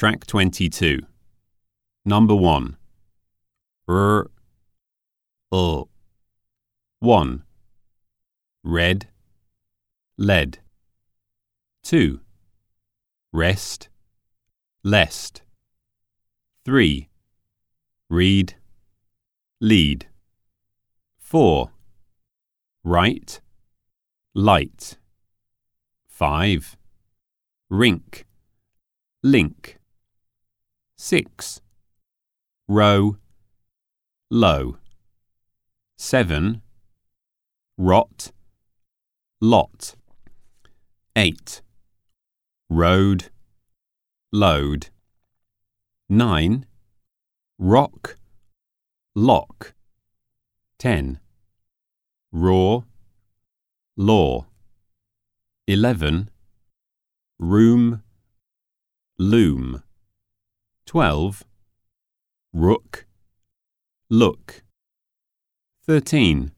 Track 22. Number 1. R. Uh. 1. Red. Lead. 2. Rest. Lest. 3. Read. Lead. 4. Right. Light. 5. Rink. Link. 6. Row. Low. 7. Rot. Lot. 8. Road. Load. 9. Rock. Lock. 10. Raw. Law. 11. Room. Loom. 12. Rook. Look. 13.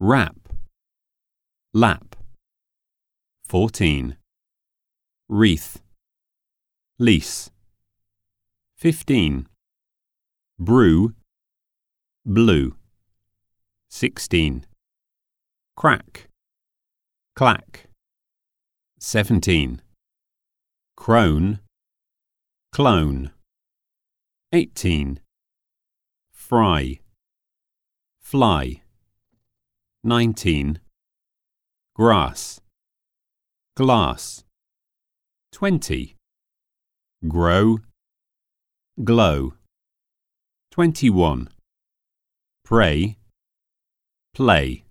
Wrap. Lap. 14. Wreath. Lease. 15. Brew. Blue. 16. Crack. Clack. 17. Crone. Clone. 18. Fry. Fly. 19. Grass. Glass. 20. Grow. Glow. 21. Pray. Play.